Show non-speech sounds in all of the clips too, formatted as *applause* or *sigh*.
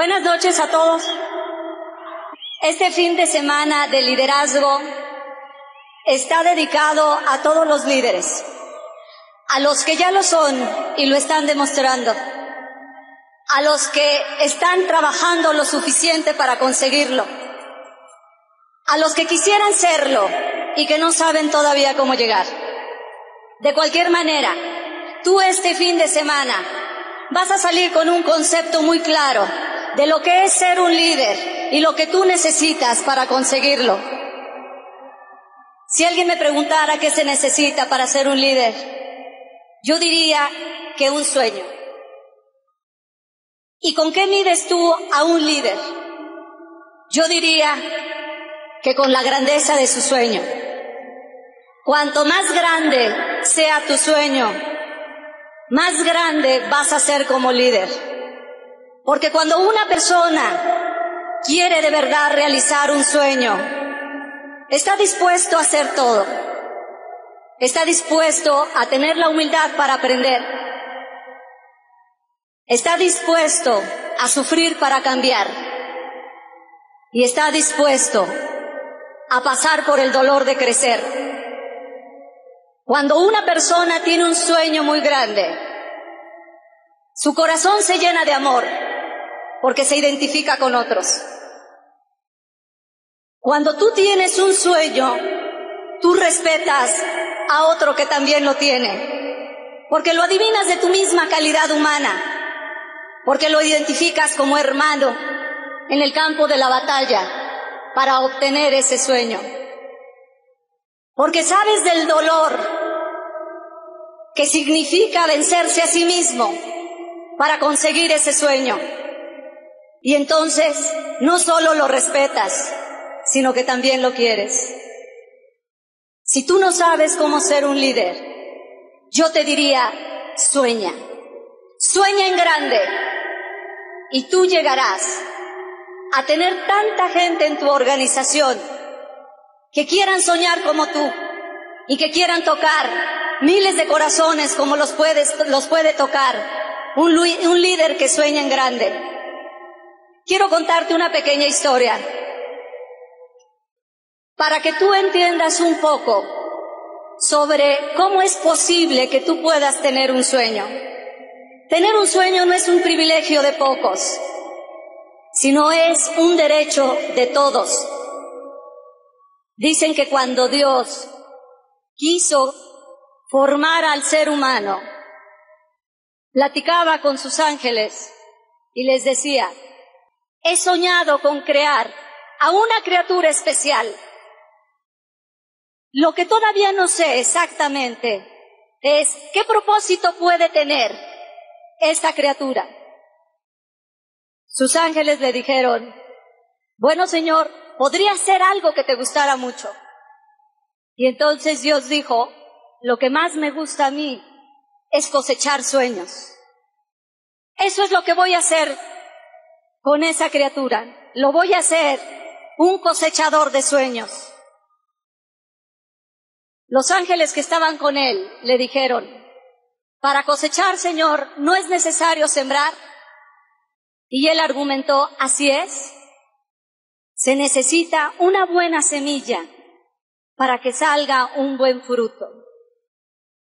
Buenas noches a todos. Este fin de semana de liderazgo está dedicado a todos los líderes, a los que ya lo son y lo están demostrando, a los que están trabajando lo suficiente para conseguirlo, a los que quisieran serlo y que no saben todavía cómo llegar. De cualquier manera, tú este fin de semana vas a salir con un concepto muy claro de lo que es ser un líder y lo que tú necesitas para conseguirlo. Si alguien me preguntara qué se necesita para ser un líder, yo diría que un sueño. ¿Y con qué mides tú a un líder? Yo diría que con la grandeza de su sueño. Cuanto más grande sea tu sueño, más grande vas a ser como líder. Porque cuando una persona quiere de verdad realizar un sueño, está dispuesto a hacer todo. Está dispuesto a tener la humildad para aprender. Está dispuesto a sufrir para cambiar. Y está dispuesto a pasar por el dolor de crecer. Cuando una persona tiene un sueño muy grande, su corazón se llena de amor porque se identifica con otros. Cuando tú tienes un sueño, tú respetas a otro que también lo tiene, porque lo adivinas de tu misma calidad humana, porque lo identificas como hermano en el campo de la batalla para obtener ese sueño, porque sabes del dolor que significa vencerse a sí mismo para conseguir ese sueño. Y entonces no solo lo respetas, sino que también lo quieres. Si tú no sabes cómo ser un líder, yo te diría, sueña, sueña en grande y tú llegarás a tener tanta gente en tu organización que quieran soñar como tú y que quieran tocar miles de corazones como los, puedes, los puede tocar un, un líder que sueña en grande. Quiero contarte una pequeña historia para que tú entiendas un poco sobre cómo es posible que tú puedas tener un sueño. Tener un sueño no es un privilegio de pocos, sino es un derecho de todos. Dicen que cuando Dios quiso formar al ser humano, platicaba con sus ángeles y les decía, he soñado con crear a una criatura especial. Lo que todavía no sé exactamente es qué propósito puede tener esta criatura. Sus ángeles le dijeron, bueno Señor, podría ser algo que te gustara mucho. Y entonces Dios dijo, lo que más me gusta a mí es cosechar sueños. Eso es lo que voy a hacer con esa criatura. Lo voy a hacer un cosechador de sueños. Los ángeles que estaban con él le dijeron, para cosechar, Señor, no es necesario sembrar. Y él argumentó, así es. Se necesita una buena semilla para que salga un buen fruto.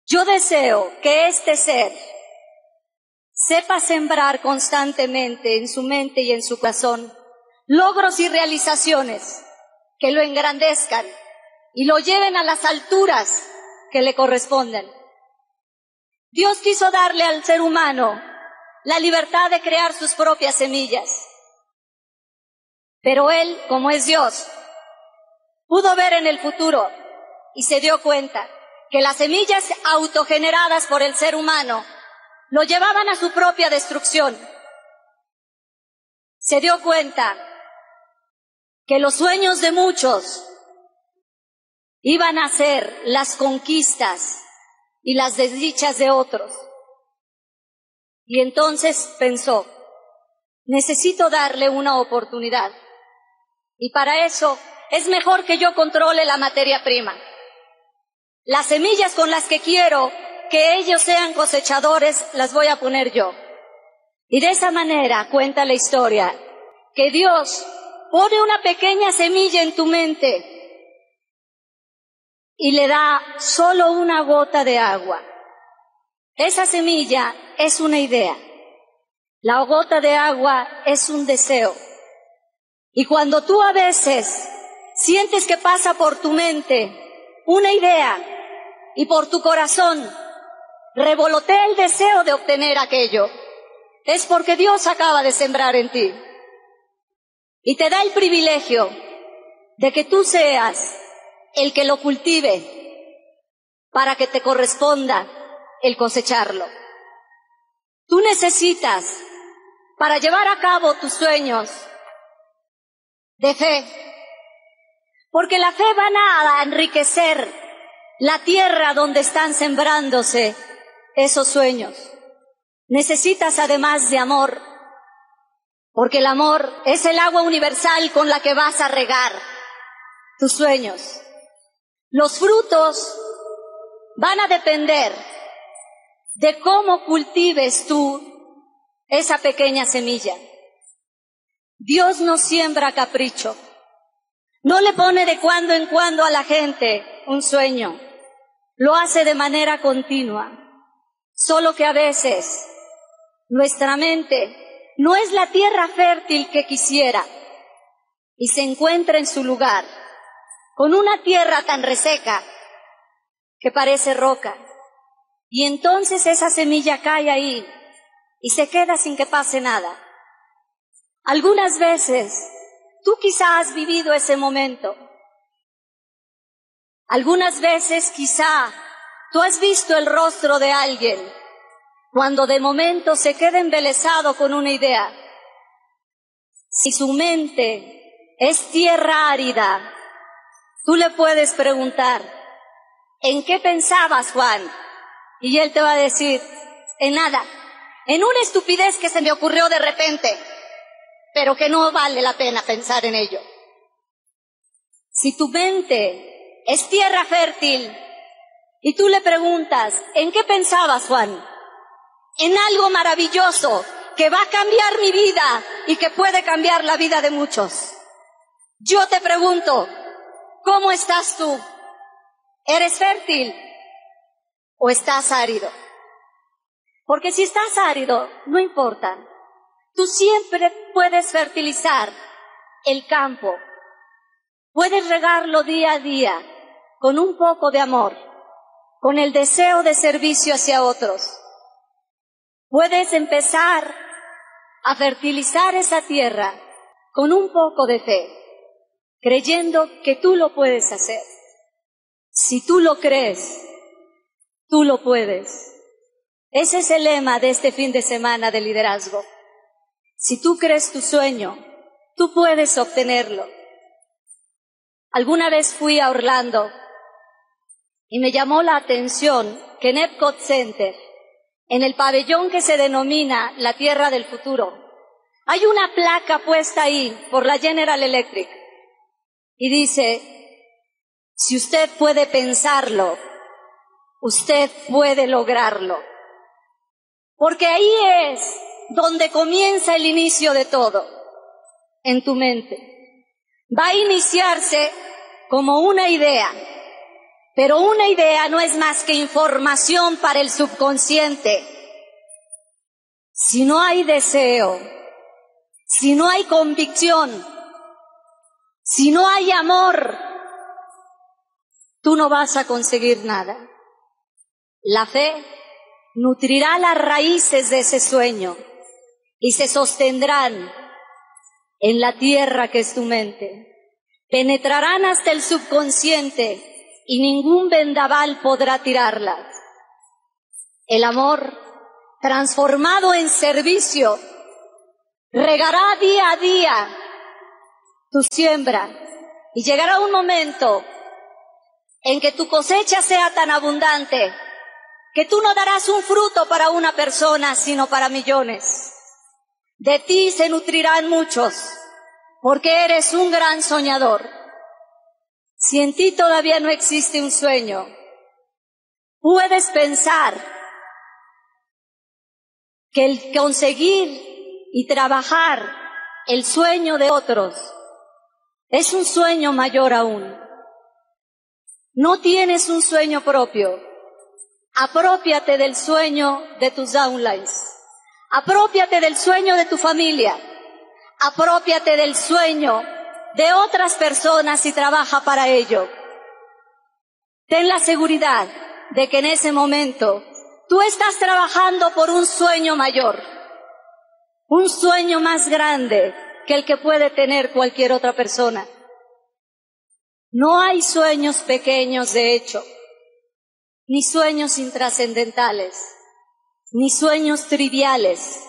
Yo deseo que este ser sepa sembrar constantemente en su mente y en su corazón logros y realizaciones que lo engrandezcan y lo lleven a las alturas que le corresponden. Dios quiso darle al ser humano la libertad de crear sus propias semillas. Pero él, como es Dios, pudo ver en el futuro y se dio cuenta que las semillas autogeneradas por el ser humano lo llevaban a su propia destrucción. Se dio cuenta que los sueños de muchos iban a ser las conquistas y las desdichas de otros. Y entonces pensó, necesito darle una oportunidad. Y para eso es mejor que yo controle la materia prima. Las semillas con las que quiero que ellos sean cosechadores, las voy a poner yo. Y de esa manera cuenta la historia que Dios pone una pequeña semilla en tu mente y le da solo una gota de agua. Esa semilla es una idea. La gota de agua es un deseo. Y cuando tú a veces sientes que pasa por tu mente una idea y por tu corazón revolotea el deseo de obtener aquello, es porque Dios acaba de sembrar en ti. Y te da el privilegio de que tú seas el que lo cultive para que te corresponda el cosecharlo. Tú necesitas, para llevar a cabo tus sueños, de fe, porque la fe va a enriquecer la tierra donde están sembrándose esos sueños. Necesitas además de amor, porque el amor es el agua universal con la que vas a regar tus sueños. Los frutos van a depender de cómo cultives tú esa pequeña semilla. Dios no siembra capricho. No le pone de cuando en cuando a la gente un sueño. Lo hace de manera continua. Solo que a veces nuestra mente no es la tierra fértil que quisiera y se encuentra en su lugar con una tierra tan reseca que parece roca. Y entonces esa semilla cae ahí y se queda sin que pase nada. Algunas veces tú quizá has vivido ese momento. Algunas veces quizá tú has visto el rostro de alguien cuando de momento se queda embelesado con una idea. Si su mente es tierra árida, Tú le puedes preguntar, ¿en qué pensabas, Juan? Y él te va a decir, en nada, en una estupidez que se me ocurrió de repente, pero que no vale la pena pensar en ello. Si tu mente es tierra fértil y tú le preguntas, ¿en qué pensabas, Juan? En algo maravilloso que va a cambiar mi vida y que puede cambiar la vida de muchos. Yo te pregunto, ¿Cómo estás tú? ¿Eres fértil o estás árido? Porque si estás árido, no importa. Tú siempre puedes fertilizar el campo. Puedes regarlo día a día con un poco de amor, con el deseo de servicio hacia otros. Puedes empezar a fertilizar esa tierra con un poco de fe creyendo que tú lo puedes hacer. Si tú lo crees, tú lo puedes. Ese es el lema de este fin de semana de liderazgo. Si tú crees tu sueño, tú puedes obtenerlo. Alguna vez fui a Orlando y me llamó la atención que en Epcot Center, en el pabellón que se denomina la Tierra del Futuro, hay una placa puesta ahí por la General Electric y dice, si usted puede pensarlo, usted puede lograrlo. Porque ahí es donde comienza el inicio de todo, en tu mente. Va a iniciarse como una idea, pero una idea no es más que información para el subconsciente. Si no hay deseo, si no hay convicción, si no hay amor, tú no vas a conseguir nada. La fe nutrirá las raíces de ese sueño y se sostendrán en la tierra que es tu mente. Penetrarán hasta el subconsciente y ningún vendaval podrá tirarlas. El amor, transformado en servicio, regará día a día tu siembra y llegará un momento en que tu cosecha sea tan abundante que tú no darás un fruto para una persona, sino para millones. De ti se nutrirán muchos, porque eres un gran soñador. Si en ti todavía no existe un sueño, puedes pensar que el conseguir y trabajar el sueño de otros es un sueño mayor aún. No tienes un sueño propio. Apropiate del sueño de tus downlines. Apropiate del sueño de tu familia. Apropiate del sueño de otras personas y trabaja para ello. Ten la seguridad de que en ese momento tú estás trabajando por un sueño mayor, un sueño más grande que el que puede tener cualquier otra persona. No hay sueños pequeños, de hecho, ni sueños intrascendentales, ni sueños triviales.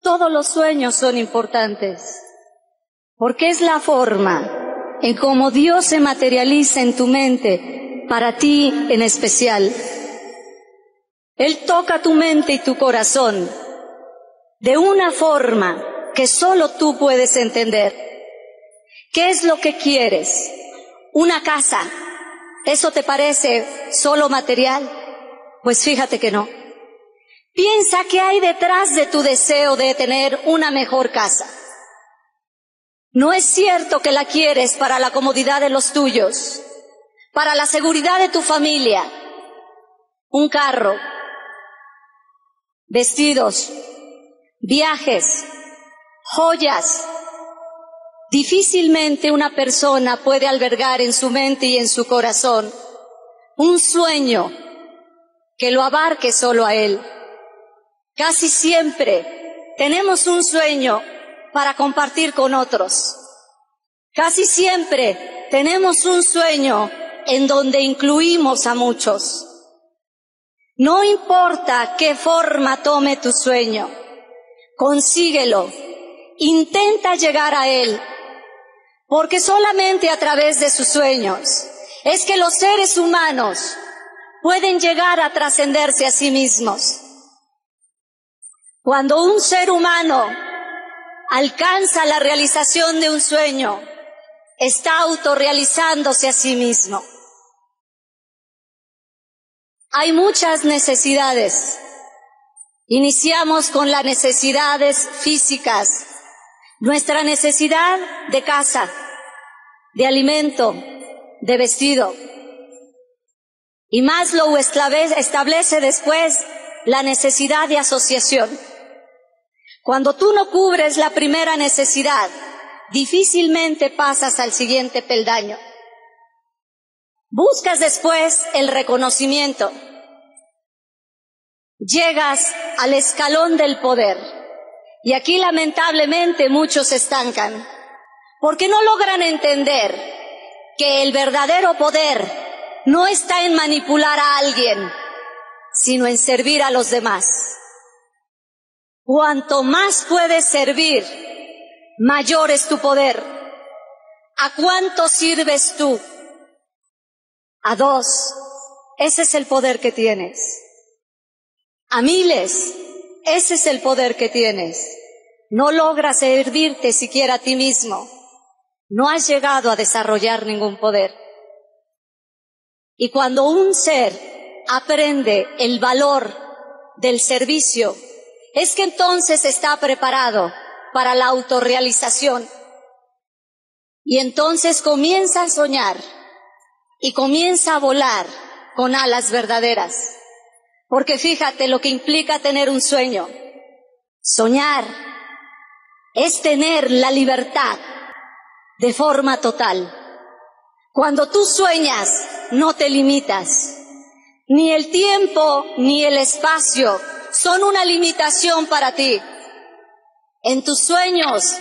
Todos los sueños son importantes, porque es la forma en cómo Dios se materializa en tu mente, para ti en especial. Él toca tu mente y tu corazón de una forma que solo tú puedes entender. ¿Qué es lo que quieres? Una casa. ¿Eso te parece solo material? Pues fíjate que no. Piensa qué hay detrás de tu deseo de tener una mejor casa. No es cierto que la quieres para la comodidad de los tuyos, para la seguridad de tu familia, un carro, vestidos, viajes, joyas, Difícilmente una persona puede albergar en su mente y en su corazón un sueño que lo abarque solo a él. Casi siempre tenemos un sueño para compartir con otros. Casi siempre tenemos un sueño en donde incluimos a muchos. No importa qué forma tome tu sueño, consíguelo, intenta llegar a él porque solamente a través de sus sueños es que los seres humanos pueden llegar a trascenderse a sí mismos. Cuando un ser humano alcanza la realización de un sueño, está autorrealizándose a sí mismo. Hay muchas necesidades. Iniciamos con las necesidades físicas, nuestra necesidad de casa, de alimento, de vestido. Y Maslow establece después la necesidad de asociación. Cuando tú no cubres la primera necesidad, difícilmente pasas al siguiente peldaño. Buscas después el reconocimiento. Llegas al escalón del poder. Y aquí lamentablemente muchos se estancan, porque no logran entender que el verdadero poder no está en manipular a alguien, sino en servir a los demás. Cuanto más puedes servir, mayor es tu poder. ¿A cuánto sirves tú? A dos. Ese es el poder que tienes. A miles. Ese es el poder que tienes. No logras servirte siquiera a ti mismo. No has llegado a desarrollar ningún poder. Y cuando un ser aprende el valor del servicio, es que entonces está preparado para la autorrealización. Y entonces comienza a soñar y comienza a volar con alas verdaderas. Porque fíjate lo que implica tener un sueño. Soñar es tener la libertad de forma total. Cuando tú sueñas, no te limitas. Ni el tiempo ni el espacio son una limitación para ti. En tus sueños,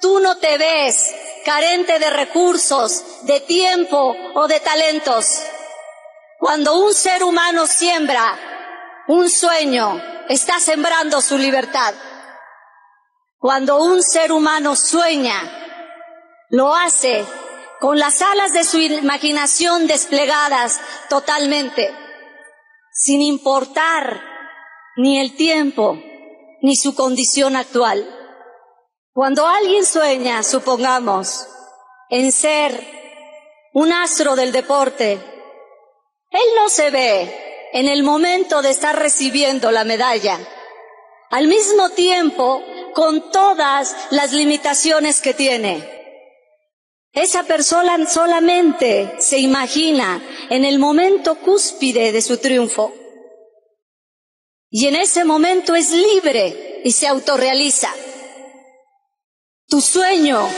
tú no te ves carente de recursos, de tiempo o de talentos. Cuando un ser humano siembra un sueño está sembrando su libertad. Cuando un ser humano sueña, lo hace con las alas de su imaginación desplegadas totalmente, sin importar ni el tiempo ni su condición actual. Cuando alguien sueña, supongamos, en ser un astro del deporte, él no se ve en el momento de estar recibiendo la medalla. al mismo tiempo con todas las limitaciones que tiene. Esa persona solamente se imagina en el momento cúspide de su triunfo. Y en ese momento es libre y se autorrealiza. Tu sueño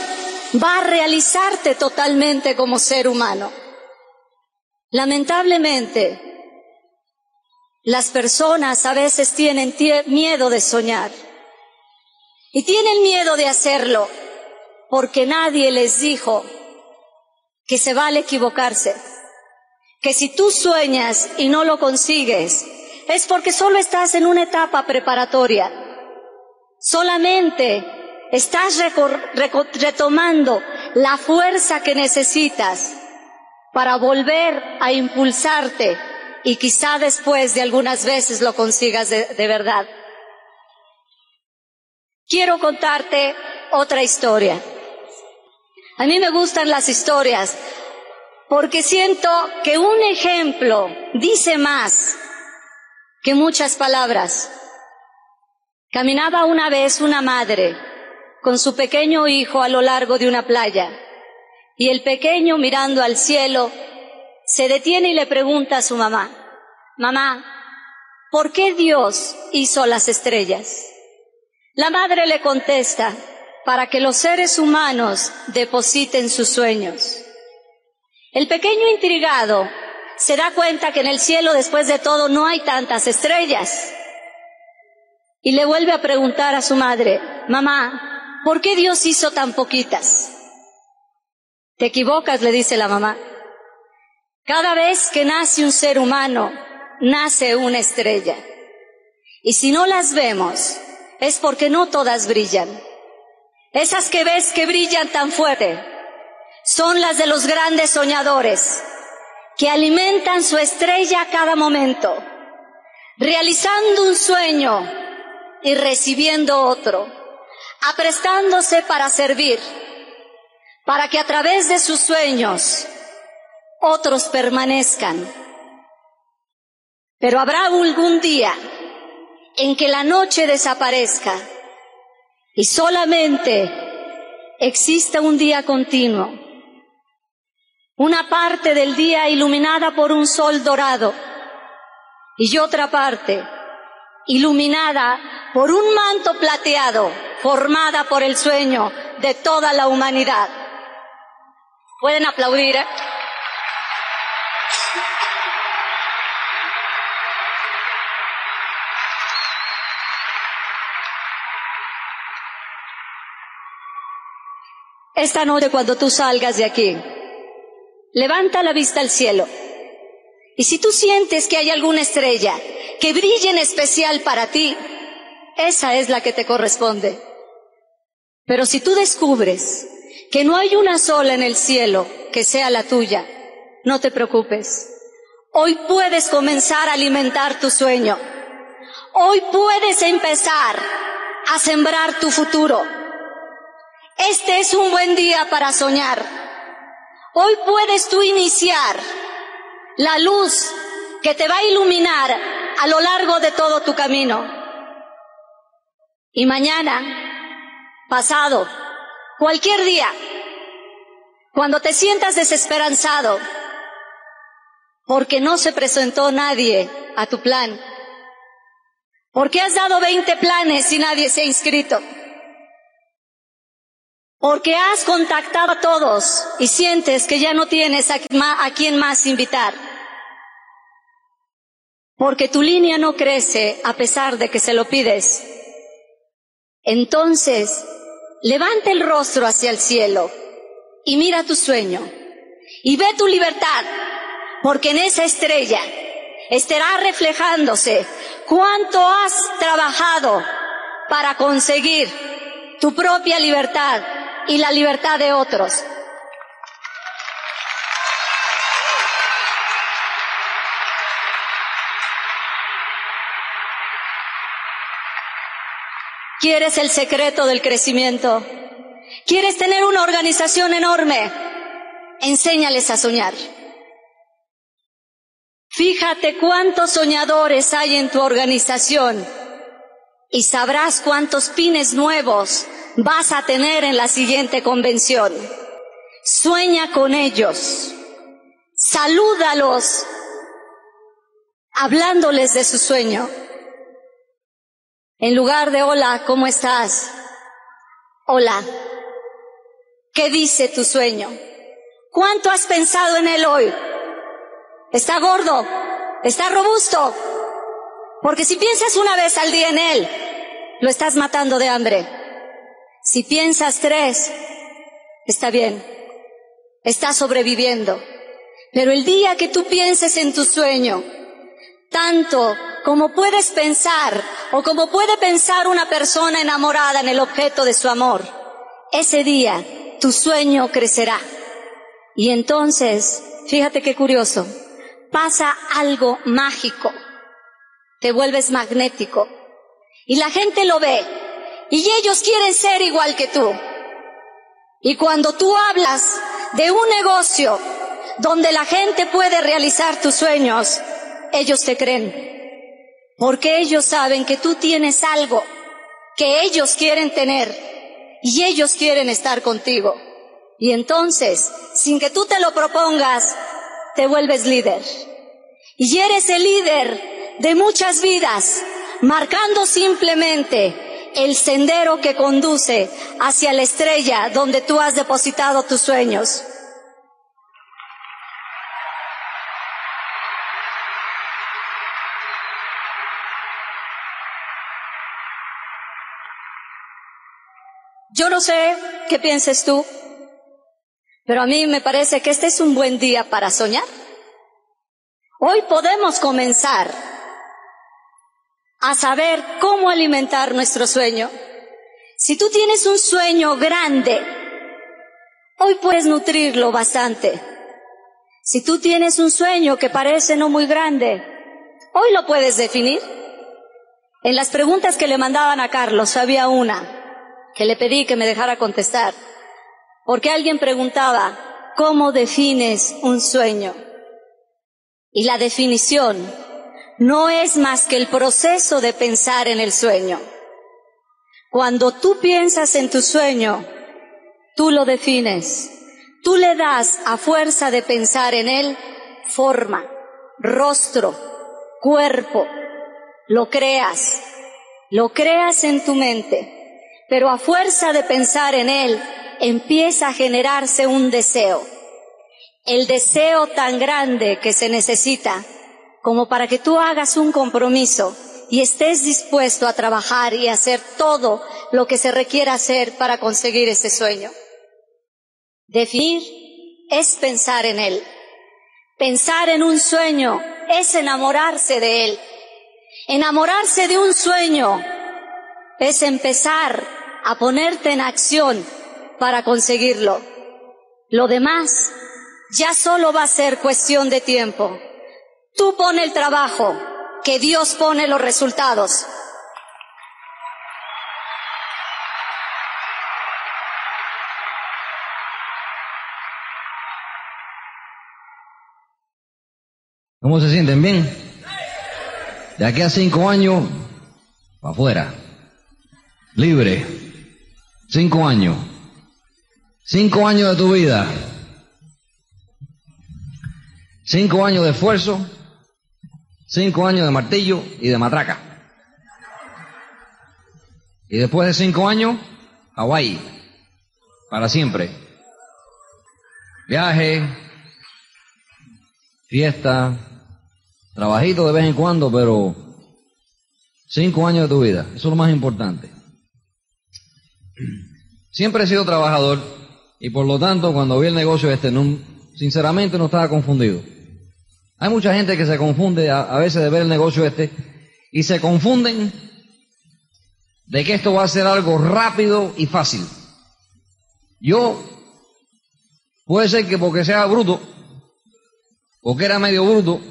va a realizarte totalmente como ser humano. Lamentablemente, las personas a veces tienen miedo de soñar y tienen miedo de hacerlo porque nadie les dijo que se vale equivocarse, que si tú sueñas y no lo consigues, es porque solo estás en una etapa preparatoria. Solamente estás retomando la fuerza que necesitas para volver a impulsarte y quizá después de algunas veces lo consigas de, verdad. Quiero contarte otra historia. A mí me gustan las historias porque siento que un ejemplo dice más que muchas palabras. Caminaba una vez una madre con su pequeño hijo a lo largo de una playa y el pequeño mirando al cielo se detiene y le pregunta a su mamá, mamá, ¿por qué Dios hizo las estrellas? La madre le contesta, para que los seres humanos depositen sus sueños. El pequeño intrigado se da cuenta que en el cielo después de todo no hay tantas estrellas. Y le vuelve a preguntar a su madre, mamá, ¿por qué Dios hizo tan poquitas? Te equivocas, le dice la mamá. Cada vez que nace un ser humano, nace una estrella. Y si no las vemos, es porque no todas brillan. Esas que ves que brillan tan fuerte son las de los grandes soñadores, que alimentan su estrella a cada momento, realizando un sueño y recibiendo otro, aprestándose para servir, para que a través de sus sueños otros permanezcan. Pero habrá algún día en que la noche desaparezca y solamente exista un día continuo una parte del día iluminada por un sol dorado y otra parte iluminada por un manto plateado formada por el sueño de toda la humanidad. Pueden aplaudir. ¿eh? Esta noche cuando tú salgas de aquí, Levanta la vista al cielo. Y si tú sientes que hay alguna estrella que brille en especial para ti, esa es la que te corresponde. Pero si tú descubres que no hay una sola en el cielo que sea la tuya, no te preocupes. Hoy puedes comenzar a alimentar tu sueño. Hoy puedes empezar a sembrar tu futuro. Este es un buen día para soñar. Hoy puedes tú iniciar la luz que te va a iluminar a lo largo de todo tu camino. Y mañana, pasado, cualquier día, cuando te sientas desesperanzado, porque no se presentó nadie a tu plan, porque has dado 20 planes y nadie se ha inscrito, porque has contactado a todos y sientes que ya no tienes a, quien más invitar. Porque tu línea no crece a pesar de que se lo pides. Entonces, levanta el rostro hacia el cielo y mira tu sueño y ve tu libertad, porque en esa estrella estará reflejándose cuánto has trabajado para conseguir tu propia libertad y la libertad de otros. ¿Quieres el secreto del crecimiento? ¿Quieres tener una organización enorme? Enséñales a soñar. Fíjate cuántos soñadores hay en tu organización y sabrás cuántos pines nuevos vas a tener en la siguiente convención. Sueña con ellos, salúdalos, hablándoles de su sueño. En lugar de hola, ¿cómo estás? Hola, ¿qué dice tu sueño? ¿Cuánto has pensado en él hoy? ¿Está gordo? ¿Está robusto? Porque si piensas una vez al día en él, lo estás matando de hambre. Si piensas tres, está bien, estás sobreviviendo. Pero el día que tú pienses en tu sueño, tanto como puedes pensar o como puede pensar una persona enamorada en el objeto de su amor, ese día tu sueño crecerá. Y entonces, fíjate qué curioso, pasa algo mágico, te vuelves magnético y la gente lo ve y ellos quieren ser igual que tú. Y cuando tú hablas de un negocio donde la gente puede realizar tus sueños, ellos te creen. Porque ellos saben que tú tienes algo que ellos quieren tener y ellos quieren estar contigo. Y entonces, sin que tú te lo propongas, te vuelves líder. Y eres el líder de muchas vidas, marcando simplemente el sendero que conduce hacia la estrella donde tú has depositado tus sueños. Yo no sé qué pienses tú, pero a mí me parece que este es un buen día para soñar. Hoy podemos comenzar a saber cómo alimentar nuestro sueño. Si tú tienes un sueño grande, hoy puedes nutrirlo bastante. Si tú tienes un sueño que parece no muy grande, hoy lo puedes definir. En las preguntas que le mandaban a Carlos había una que le pedí que me dejara contestar, porque alguien preguntaba, ¿cómo defines un sueño? Y la definición no es más que el proceso de pensar en el sueño. Cuando tú piensas en tu sueño, tú lo defines, tú le das a fuerza de pensar en él forma, rostro, cuerpo, lo creas, lo creas en tu mente pero a fuerza de pensar en él, empieza a generarse un deseo. El deseo tan grande que se necesita como para que tú hagas un compromiso y estés dispuesto a trabajar y hacer todo lo que se requiera hacer para conseguir ese sueño. Definir es pensar en él. Pensar en un sueño es enamorarse de él. Enamorarse de un sueño es empezar a ponerte en acción para conseguirlo. Lo demás ya solo va a ser cuestión de tiempo. Tú pone el trabajo, que Dios pone los resultados. ¿Cómo se sienten? ¿Bien? De aquí a cinco años, para afuera. Libre. Cinco años. Cinco años de tu vida. Cinco años de esfuerzo. Cinco años de martillo y de matraca. Y después de cinco años, Hawái. Para siempre. Viaje, fiesta, trabajito de vez en cuando, pero cinco años de tu vida. Eso es lo más importante. Siempre he sido trabajador y por lo tanto cuando vi el negocio este, sinceramente no estaba confundido. Hay mucha gente que se confunde a, veces de ver el negocio este y se confunden de que esto va a ser algo rápido y fácil. Yo, puede ser que porque sea bruto, o que era medio bruto,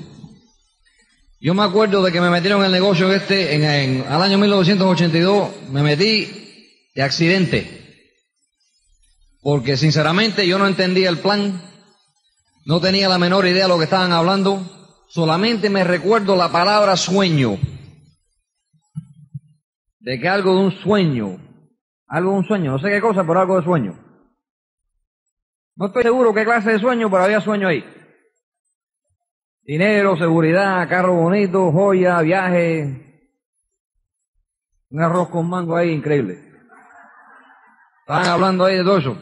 yo me acuerdo de que me metieron en el negocio este, en, en, al año 1982, me metí de accidente. Porque sinceramente yo no entendía el plan, no tenía la menor idea de lo que estaban hablando, solamente me recuerdo la palabra sueño. de que algo de un sueño, algo de un sueño, no sé qué cosa, pero algo de sueño. No estoy seguro qué clase de sueño, pero había sueño ahí. Dinero, seguridad, carro bonito, joya, viaje. Un arroz con mango ahí increíble. Estaban hablando ahí de todo eso.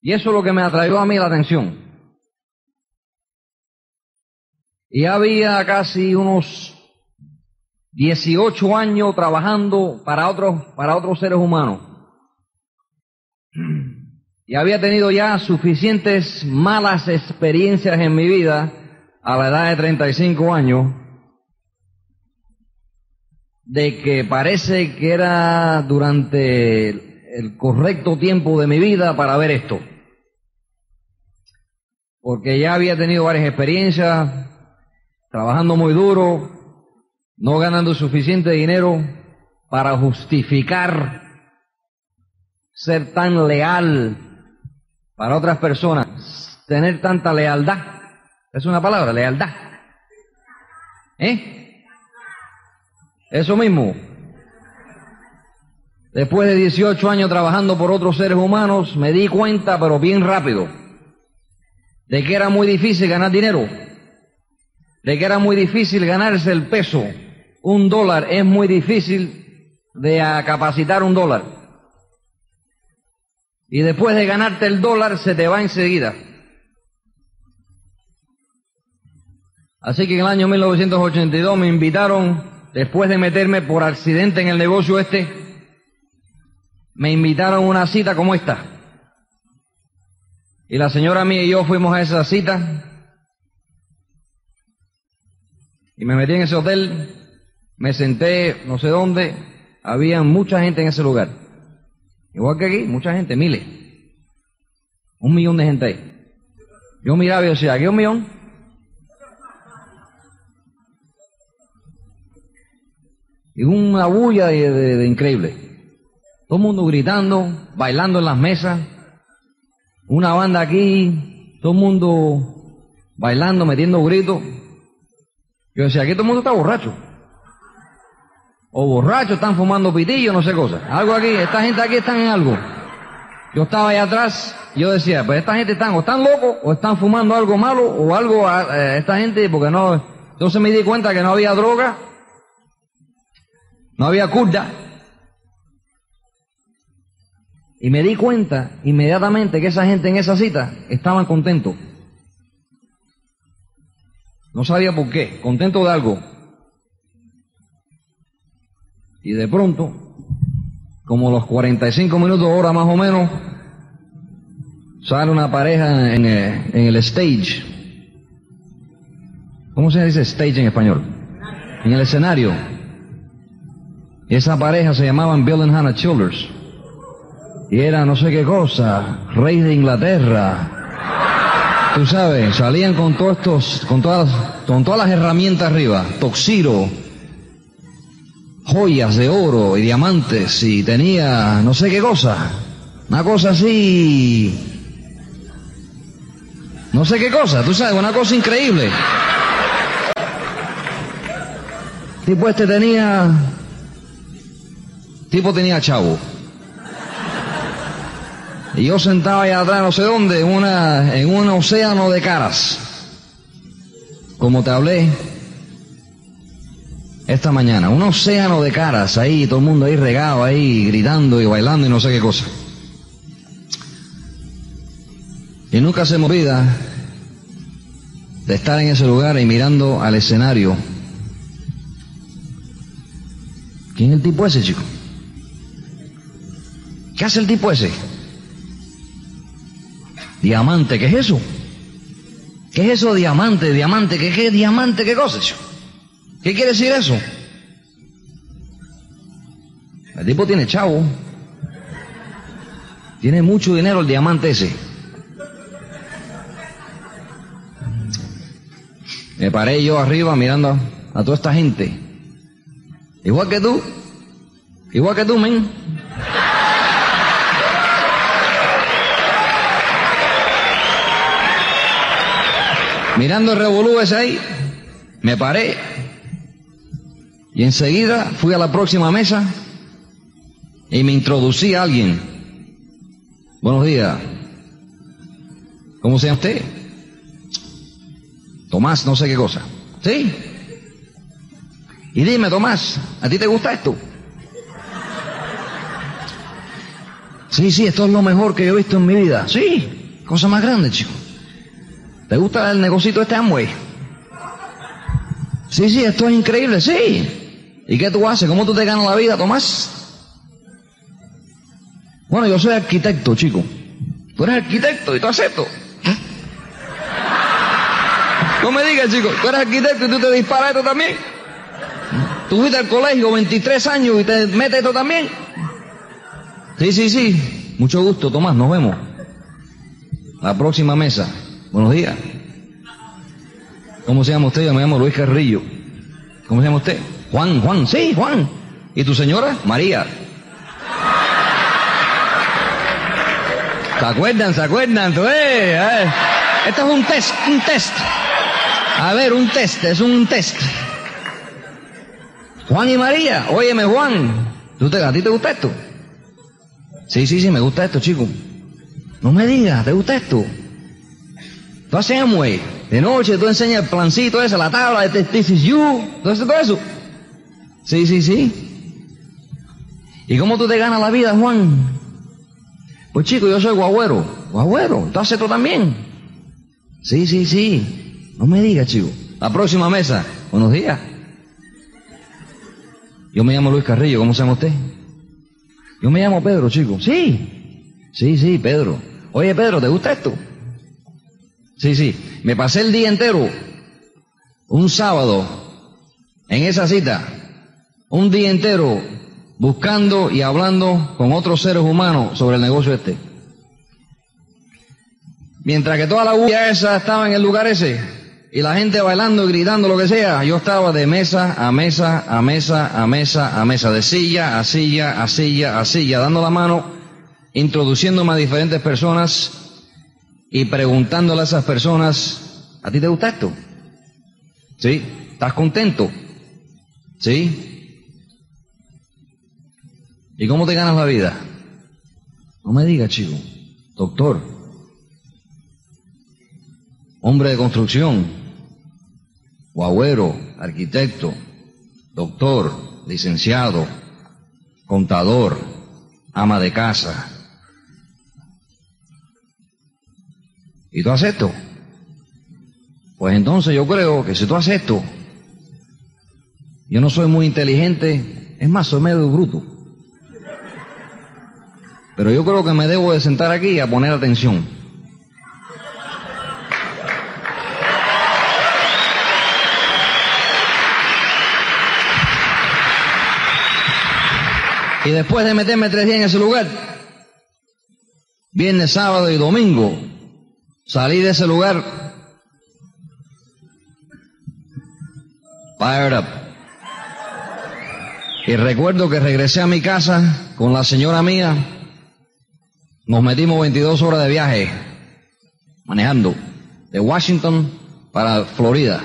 Y eso es lo que me atrayó a mí la atención. Y había casi unos 18 años trabajando para otros, para otros seres humanos. Y había tenido ya suficientes malas experiencias en mi vida a la edad de 35 años de que parece que era durante el correcto tiempo de mi vida para ver esto. Porque ya había tenido varias experiencias, trabajando muy duro, no ganando suficiente dinero para justificar ser tan leal para otras personas, tener tanta lealtad. Es una palabra, lealtad. ¿Eh? Eso mismo. Después de 18 años trabajando por otros seres humanos, me di cuenta, pero bien rápido, de que era muy difícil ganar dinero de que era muy difícil ganarse el peso. Un dólar es muy difícil de capacitar un dólar. Y después de ganarte el dólar se te va enseguida. Así que en el año 1982 me invitaron, después de meterme por accidente en el negocio este, me invitaron a una cita como esta. Y la señora mía y yo fuimos a esa cita Y me metí en ese hotel, me senté no sé dónde, había mucha gente en ese lugar. Igual que aquí, mucha gente, miles. Un millón de gente ahí. Yo miraba y decía, ¿aquí un millón? Y una bulla de, increíble. Todo el mundo gritando, bailando en las mesas. Una banda aquí, todo el mundo bailando, metiendo gritos. Yo decía, aquí todo el mundo está borracho. O borracho, están fumando pitillo, no sé cosas. Algo aquí, esta gente aquí está en algo. Yo estaba allá atrás, yo decía, pues esta gente están o están locos, o están fumando algo malo, o algo, eh, esta gente, porque no, entonces me di cuenta que no había droga, no había curda. Y me di cuenta inmediatamente que esa gente en esa cita estaban contentos. No sabía por qué, contento de algo. Y de pronto, como los 45 minutos, hora más o menos, sale una pareja en, eh, el stage. ¿Cómo se dice stage en español? En el escenario. Esa pareja se llamaban Bill and Hannah Childers. Y era no sé qué cosa, rey de Inglaterra, Tú sabes, salían con todos estos, con todas, con todas las herramientas arriba, toxiro, joyas de oro y diamantes y tenía no sé qué cosa, una cosa así, no sé qué cosa, tú sabes, una cosa increíble. Tipo este tenía, tipo tenía chavo. Y yo sentaba allá atrás, no sé dónde, en, una, en un océano de caras. Como te hablé esta mañana. Un océano de caras ahí, todo el mundo ahí regado, ahí gritando y bailando y no sé qué cosa. Y nunca se me olvida de estar en ese lugar y mirando al escenario. ¿Quién es el tipo ese, chico? ¿Qué hace el tipo ese? Diamante, ¿qué es eso? ¿Qué es eso diamante, diamante? ¿Qué, qué diamante, qué cosa? ¿Qué quiere decir eso? El tipo tiene chavo. Tiene mucho dinero el diamante ese. Me paré yo arriba mirando a toda esta gente. Igual que tú. Igual que tú, men. Mirando el revolú ese ahí, me paré y enseguida fui a la próxima mesa y me introducí a alguien. Buenos días. ¿Cómo se llama usted? Tomás, no sé qué cosa. ¿Sí? Y dime, Tomás, ¿a ti te gusta esto? Sí, sí, esto es lo mejor que yo he visto en mi vida. Sí, cosa más grande, chico. ¿Te gusta el negocito este Amway? Sí, sí, esto es increíble, sí. ¿Y qué tú haces? ¿Cómo tú te ganas la vida, Tomás? Bueno, yo soy arquitecto, chico. Tú eres arquitecto y tú acepto. No me digas, chico, tú eres arquitecto y tú te disparas esto también. Tú fuiste al colegio 23 años y te metes esto también. Sí, sí, sí. Mucho gusto, Tomás, nos vemos. La próxima mesa. Buenos días. ¿Cómo se llama usted? Yo me llamo Luis Carrillo. ¿Cómo se llama usted? Juan, Juan, sí, Juan. ¿Y tu señora? María. ¿Se acuerdan? ¿Se acuerdan? Tú, eh, eh. Esto es un test, un test. A ver, un test, es un test. Juan y María, óyeme Juan, ¿tú te, ¿a ti te gusta esto? Sí, sí, sí, me gusta esto, chico. No me digas, ¿te gusta esto? Tú haces Amway, de noche tú enseñas el plancito ese, la tabla de This is you, todo eso, todo eso. Sí, sí, sí. ¿Y cómo tú te ganas la vida, Juan? Pues chico, yo soy guagüero. Guagüero, ¿tú haces esto también? Sí, sí, sí. No me digas, chico. La próxima mesa. Buenos días. Yo me llamo Luis Carrillo, ¿cómo se llama usted? Yo me llamo Pedro, chico. Sí. Sí, sí, Pedro. Oye, Pedro, ¿te gusta esto? Sí, sí. Me pasé el día entero, un sábado, en esa cita, un día entero, buscando y hablando con otros seres humanos sobre el negocio este. Mientras que toda la bulla esa estaba en el lugar ese, y la gente bailando y gritando lo que sea, yo estaba de mesa a mesa, a mesa, a mesa, a mesa, de silla a silla, a silla, a silla, dando la mano, introduciéndome a diferentes personas y preguntándole a esas personas, ¿a ti te gusta esto? ¿Sí? ¿Estás contento? ¿Sí? ¿Y cómo te ganas la vida? No me digas, chico. Doctor. Hombre de construcción. Guagüero. Arquitecto. Doctor. Licenciado. Contador. Ama de casa. ¿Y tú haces esto? Pues entonces yo creo que si tú haces esto, yo no soy muy inteligente, es más, soy medio bruto. Pero yo creo que me debo de sentar aquí a poner atención. Y después de meterme tres días en ese lugar, viernes, sábado y domingo, Salí de ese lugar. Fired up. Y recuerdo que regresé a mi casa con la señora mía. Nos metimos 22 horas de viaje manejando de Washington para Florida.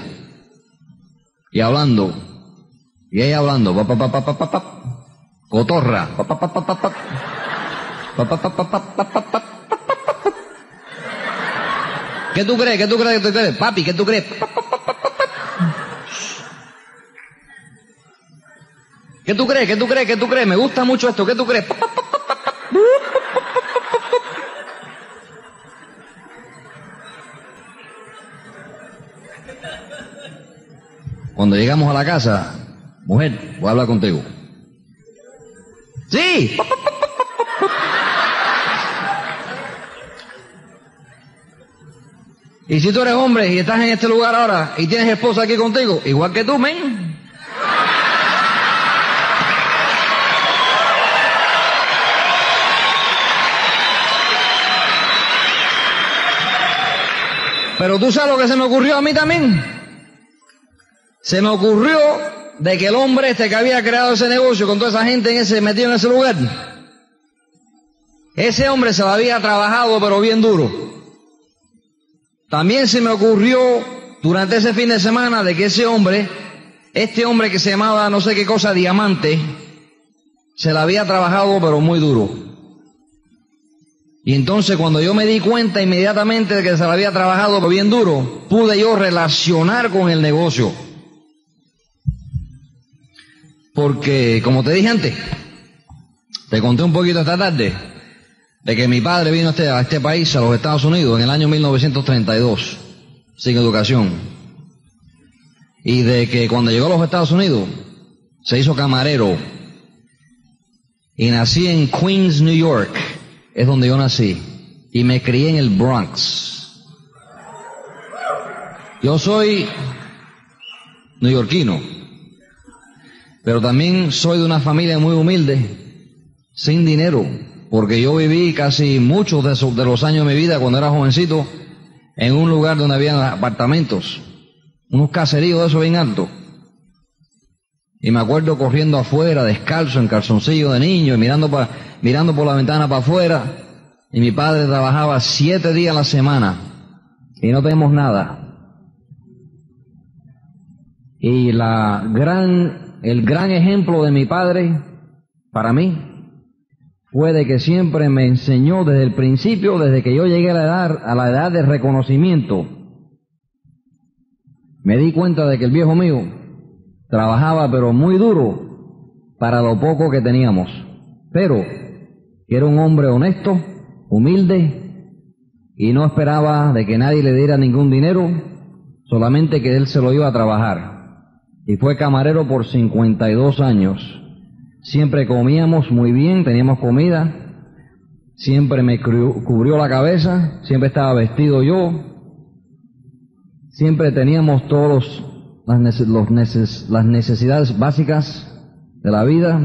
Y hablando. Y ella hablando. Pa, pa, pa, pa, Cotorra. ¿Qué tú crees? ¿Qué tú crees? ¿Qué tú crees? Papi, ¿qué tú crees? ¿Qué tú crees? ¿Qué tú crees? ¿Qué tú crees? Me gusta mucho esto. ¿Qué tú crees? Cuando llegamos a la casa, mujer, voy a hablar contigo. Sí. Y si tú eres hombre y estás en este lugar ahora y tienes esposa aquí contigo, igual que tú, men. Pero tú sabes lo que se me ocurrió a mí también. Se me ocurrió de que el hombre este que había creado ese negocio con toda esa gente en ese, metido en ese lugar, ese hombre se lo había trabajado pero bien duro. También se me ocurrió durante ese fin de semana de que ese hombre, este hombre que se llamaba no sé qué cosa, Diamante, se la había trabajado pero muy duro. Y entonces cuando yo me di cuenta inmediatamente de que se la había trabajado bien duro, pude yo relacionar con el negocio. Porque, como te dije antes, te conté un poquito esta tarde, de que mi padre vino a este, a este país, a los Estados Unidos, en el año 1932, sin educación. Y de que cuando llegó a los Estados Unidos, se hizo camarero. Y nací en Queens, New York, es donde yo nací. Y me crié en el Bronx. Yo soy neoyorquino, pero también soy de una familia muy humilde, sin dinero, porque yo viví casi muchos de, de los años de mi vida cuando era jovencito en un lugar donde había apartamentos, unos caseríos de esos bien altos. Y me acuerdo corriendo afuera, descalzo, en calzoncillo de niño, y mirando, mirando por la ventana para afuera. Y mi padre trabajaba siete días a la semana. Y no tenemos nada. Y la gran, el gran ejemplo de mi padre, para mí, fue de que siempre me enseñó desde el principio, desde que yo llegué a la edad, a la edad de reconocimiento. Me di cuenta de que el viejo mío trabajaba pero muy duro para lo poco que teníamos, pero que era un hombre honesto, humilde y no esperaba de que nadie le diera ningún dinero, solamente que él se lo iba a trabajar. Y fue camarero por 52 años Siempre comíamos muy bien, teníamos comida, siempre me cubrió la cabeza, siempre estaba vestido yo, siempre teníamos todas las necesidades básicas de la vida,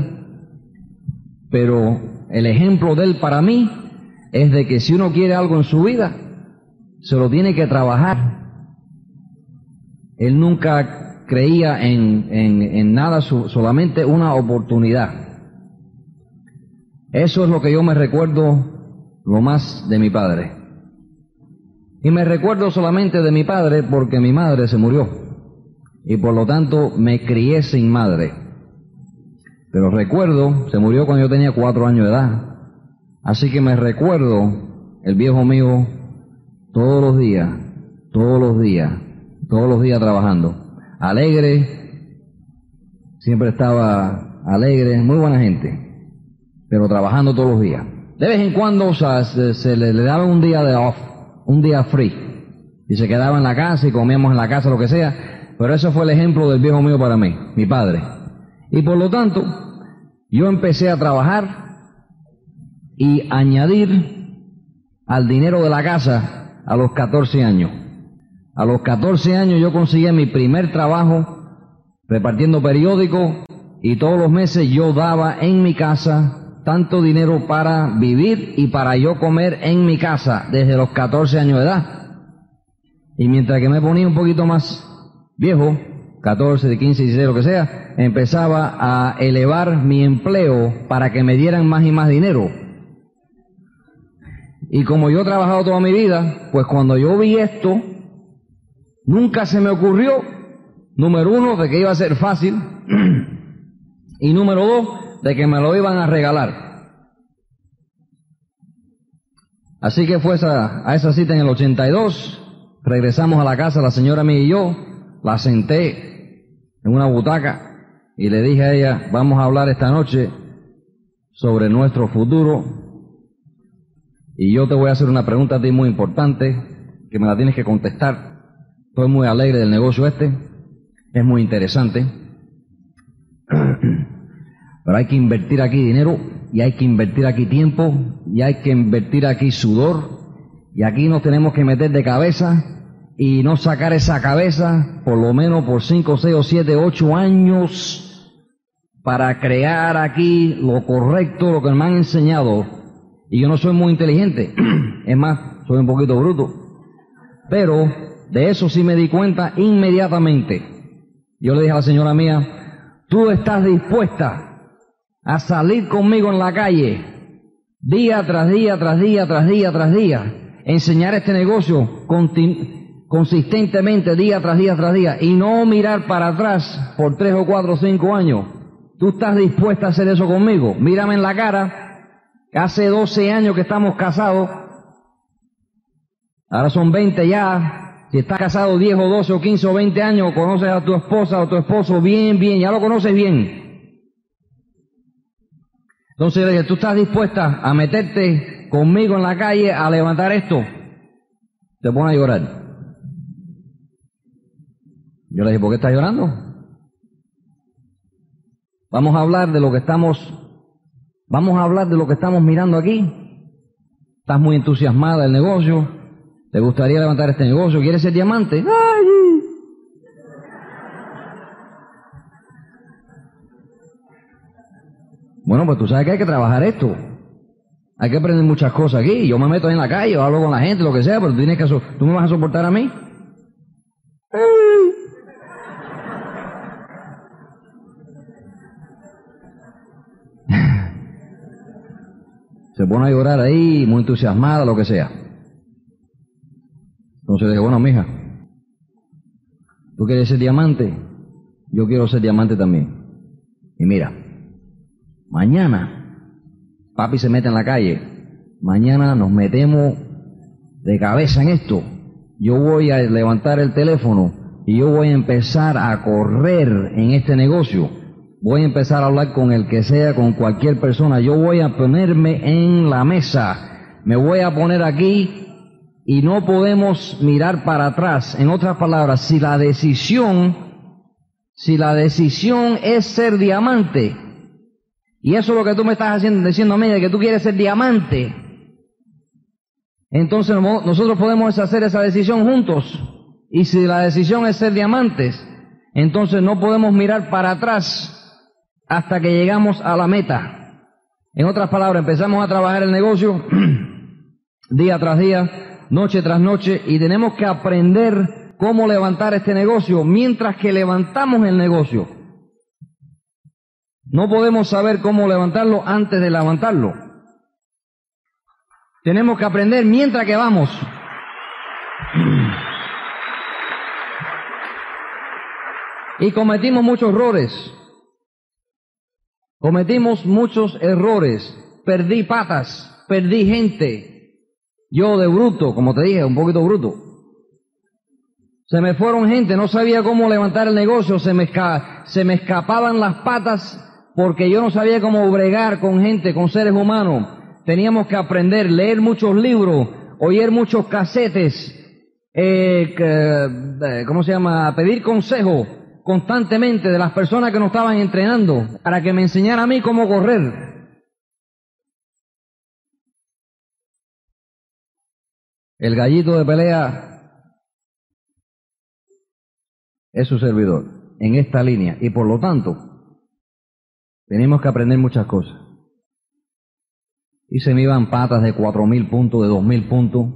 pero el ejemplo de él para mí es de que si uno quiere algo en su vida, se lo tiene que trabajar. Él nunca creía en, en, nada, solamente una oportunidad. Eso es lo que yo me recuerdo lo más de mi padre. Y me recuerdo solamente de mi padre porque mi madre se murió. Y por lo tanto me crié sin madre. Pero recuerdo, se murió cuando yo tenía cuatro años de edad. Así que me recuerdo el viejo mío todos los días, todos los días, todos los días trabajando alegre, siempre estaba alegre, muy buena gente, pero trabajando todos los días. De vez en cuando se, le, daba un día de off, un día free, y se quedaba en la casa y comíamos en la casa, lo que sea, pero ese fue el ejemplo del viejo mío para mí, mi padre. Y por lo tanto, yo empecé a trabajar y añadir al dinero de la casa a los 14 años. A los 14 años yo conseguí mi primer trabajo repartiendo periódicos y todos los meses yo daba en mi casa tanto dinero para vivir y para yo comer en mi casa desde los 14 años de edad. Y mientras que me ponía un poquito más viejo, 14, de 15, 16, lo que sea, empezaba a elevar mi empleo para que me dieran más y más dinero. Y como yo he trabajado toda mi vida, pues cuando yo vi esto, Nunca se me ocurrió, número uno, de que iba a ser fácil, *clears throat* y número dos, de que me lo iban a regalar. Así que fue a esa cita en el 82, regresamos a la casa, la señora mía y yo, la senté en una butaca y le dije a ella, vamos a hablar esta noche sobre nuestro futuro y yo te voy a hacer una pregunta a ti muy importante que me la tienes que contestar. Estoy muy alegre del negocio este, es muy interesante. *clears throat* Pero hay que invertir aquí dinero y hay que invertir aquí tiempo y hay que invertir aquí sudor y aquí nos tenemos que meter de cabeza y no sacar esa cabeza por lo menos por 5, 6 o 7, 8 años para crear aquí lo correcto, lo que me han enseñado. Y yo no soy muy inteligente, *clears throat* es más, soy un poquito bruto. Pero de eso sí me di cuenta inmediatamente. Yo le dije a la señora mía, tú estás dispuesta a salir conmigo en la calle, día tras día, tras día, tras día, tras día, enseñar este negocio consistentemente, día tras día, tras día, y no mirar para atrás por tres o cuatro o cinco años. ¿Tú estás dispuesta a hacer eso conmigo? Mírame en la cara. Hace 12 años que estamos casados. Ahora son 20 ya. Si estás casado 10 o 12 o 15 o 20 años, conoces a tu esposa o tu esposo bien, bien, ya lo conoces bien. Entonces le dije, ¿tú estás dispuesta a meterte conmigo en la calle a levantar esto? Te pone a llorar. Yo le dije, ¿por qué estás llorando? Vamos a hablar de lo que estamos, vamos a hablar de lo que estamos mirando aquí. Estás muy entusiasmada del negocio. ¿Te gustaría levantar este negocio? ¿Quieres ser diamante? ¡Ay! Bueno, pues tú sabes que hay que trabajar esto. Hay que aprender muchas cosas aquí. Yo me meto en la calle, hablo con la gente, lo que sea, pero tú tienes que, tú me vas a soportar a mí. *laughs* Se pone a llorar ahí, muy entusiasmada, lo que sea. Entonces le dije, bueno, mija, ¿tú quieres ser diamante? Yo quiero ser diamante también. Y mira, mañana papi se mete en la calle, mañana nos metemos de cabeza en esto. Yo voy a levantar el teléfono y yo voy a empezar a correr en este negocio voy a empezar a hablar con el que sea, con cualquier persona, yo voy a ponerme en la mesa, me voy a poner aquí y no podemos mirar para atrás. En otras palabras, si la decisión, si la decisión es ser diamante, y eso es lo que tú me estás haciendo, diciendo a mí, que tú quieres ser diamante, entonces nosotros podemos hacer esa decisión juntos. Y si la decisión es ser diamantes, entonces no podemos mirar para atrás hasta que llegamos a la meta. En otras palabras, empezamos a trabajar el negocio *clears throat* día tras día, noche tras noche, y tenemos que aprender cómo levantar este negocio mientras que levantamos el negocio. No podemos saber cómo levantarlo antes de levantarlo. Tenemos que aprender mientras que vamos. Y cometimos muchos errores. Cometimos muchos errores, perdí patas, perdí gente. Yo de bruto, como te dije, un poquito bruto. Se me fueron gente, no sabía cómo levantar el negocio, se me, se me escapaban las patas porque yo no sabía cómo bregar con gente, con seres humanos. Teníamos que aprender, leer muchos libros, oír muchos casetes, eh, eh ¿cómo se llama? Pedir consejo constantemente de las personas que nos estaban entrenando para que me enseñara a mí cómo correr. El gallito de pelea es su servidor en esta línea y por lo tanto tenemos que aprender muchas cosas. Y se me iban patas de cuatro mil puntos, de dos mil puntos.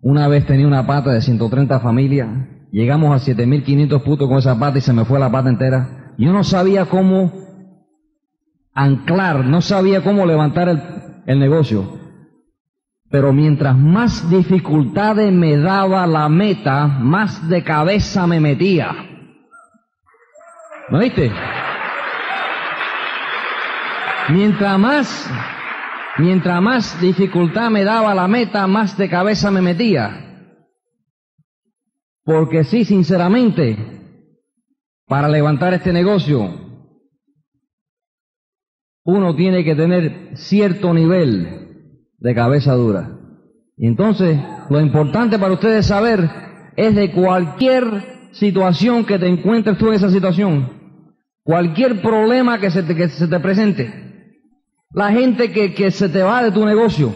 Una vez tenía una pata de 130 familias Llegamos a 7500 puntos con esa pata y se me fue la pata entera. Yo no sabía cómo anclar, no sabía cómo levantar el, el negocio. Pero mientras más dificultades me daba la meta, más de cabeza me metía. ¿No viste? Mientras más, mientras más dificultad me daba la meta, más de cabeza me metía. Porque sí, sinceramente, para levantar este negocio, uno tiene que tener cierto nivel de cabeza dura. Y entonces, lo importante para ustedes saber es de cualquier situación que te encuentres tú en esa situación, cualquier problema que se te, que se te presente, la gente que, que se te va de tu negocio,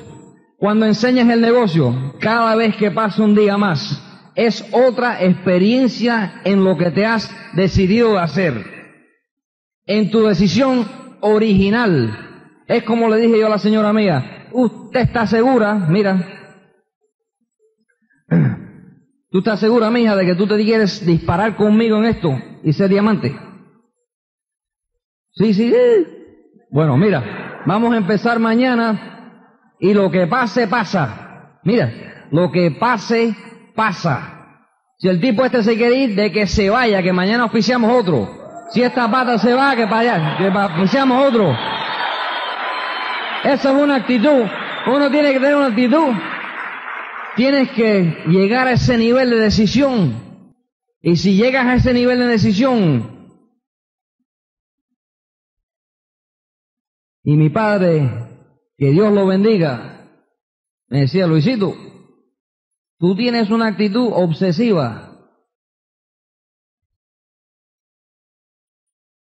cuando enseñas el negocio, cada vez que pasa un día más, es otra experiencia en lo que te has decidido hacer. En tu decisión original. Es como le dije yo a la señora mía, usted está segura, mira, *clears throat* tú estás segura, mija, de que tú te quieres disparar conmigo en esto y ser diamante. Sí, sí. Bueno, mira, vamos a empezar mañana y lo que pase, pasa. Mira, lo que pase, pasa. Si el tipo este se quiere ir, de que se vaya, que mañana oficiamos otro. Si esta pata se va, que para allá, que, seamos otro. Esa es una actitud. Uno tiene que tener una actitud. Tienes que llegar a ese nivel de decisión. Y si llegas a ese nivel de decisión, y mi padre, que Dios lo bendiga, me decía, Luisito, tú tienes una actitud obsesiva.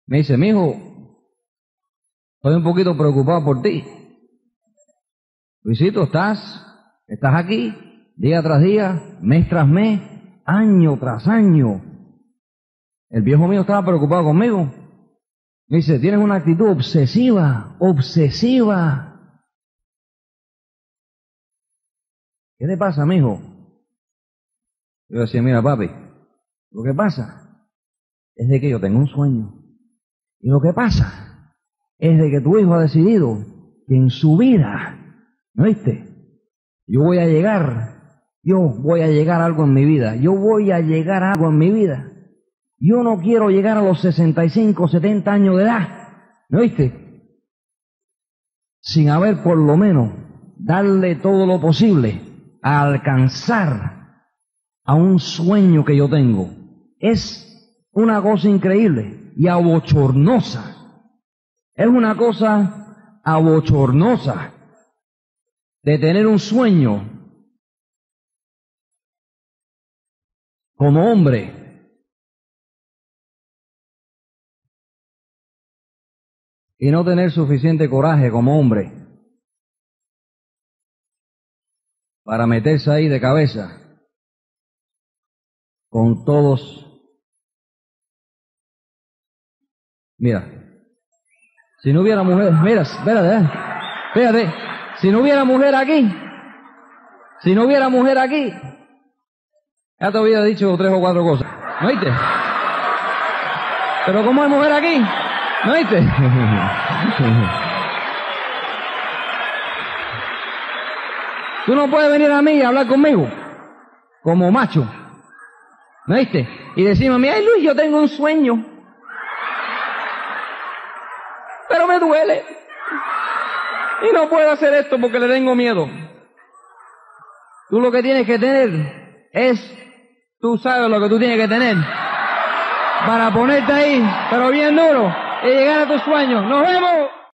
Me dice, mijo, estoy un poquito preocupado por ti. Luisito, estás, estás aquí, día tras día, mes tras mes, año tras año. El viejo mío estaba preocupado conmigo. Me dice, tienes una actitud obsesiva, obsesiva. ¿Qué te pasa, mijo? Yo decía, mira, papi, lo que pasa es de que yo tengo un sueño. Y lo que pasa es de que tu hijo ha decidido que en su vida, ¿no viste? Yo voy a llegar, yo voy a llegar algo en mi vida, yo voy a llegar algo en mi vida. Yo no quiero llegar a los 65, 70 años de edad, ¿no viste? Sin haber por lo menos darle todo lo posible a alcanzar a un sueño que yo tengo. Es una cosa increíble y abochornosa. Es una cosa abochornosa de tener un sueño como hombre. Y no tener suficiente coraje como hombre para meterse ahí de cabeza con todos. Mira, si no hubiera mujer, mira, espérate, eh, espérate, si no hubiera mujer aquí, si no hubiera mujer aquí, ya te había dicho tres o cuatro cosas, ¿no oíste? Pero ¿cómo hay mujer aquí? ¿No oíste? Tú no puedes venir a mí y hablar conmigo como macho. ¿No oíste? Y decirme a mí, ay Luis, yo tengo un sueño. Pero me duele. Y no puedo hacer esto porque le tengo miedo. Tú lo que tienes que tener es, tú sabes lo que tú tienes que tener para ponerte ahí, pero bien duro, y llegar a tus sueños. Nos vemos.